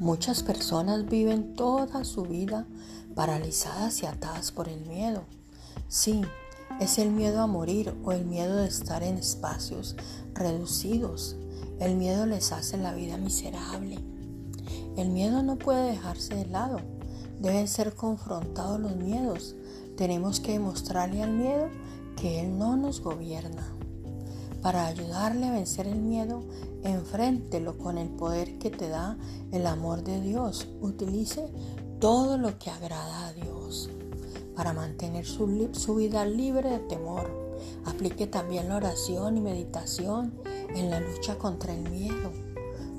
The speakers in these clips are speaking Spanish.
Muchas personas viven toda su vida paralizadas y atadas por el miedo. Sí, es el miedo a morir o el miedo de estar en espacios reducidos. El miedo les hace la vida miserable. El miedo no puede dejarse de lado. Deben ser confrontados los miedos. Tenemos que demostrarle al miedo que Él no nos gobierna. Para ayudarle a vencer el miedo, enfréntelo con el poder que te da el amor de Dios. Utilice todo lo que agrada a Dios para mantener su, vida libre de temor. Aplique también la oración y meditación en la lucha contra el miedo.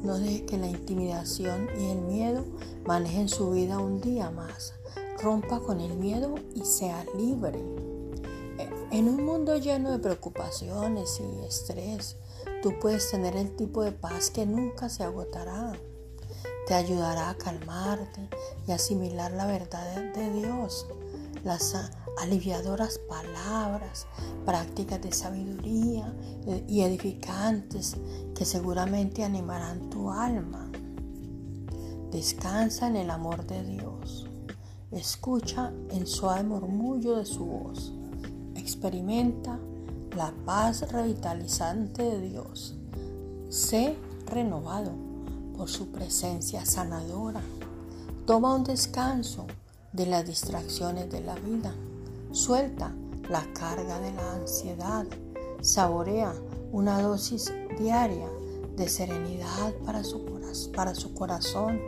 No deje que la intimidación y el miedo manejen su vida un día más. Rompa con el miedo y sea libre. En un mundo lleno de preocupaciones y estrés, tú puedes tener el tipo de paz que nunca se agotará. Te ayudará a calmarte y asimilar la verdad de Dios, las aliviadoras palabras, prácticas de sabiduría y edificantes que seguramente animarán tu alma. Descansa en el amor de Dios. Escucha el suave murmullo de su voz Experimenta la paz revitalizante de Dios. Sé renovado por su presencia sanadora. Toma un descanso de las distracciones de la vida. Suelta la carga de la ansiedad. Saborea una dosis diaria de serenidad para su, para su corazón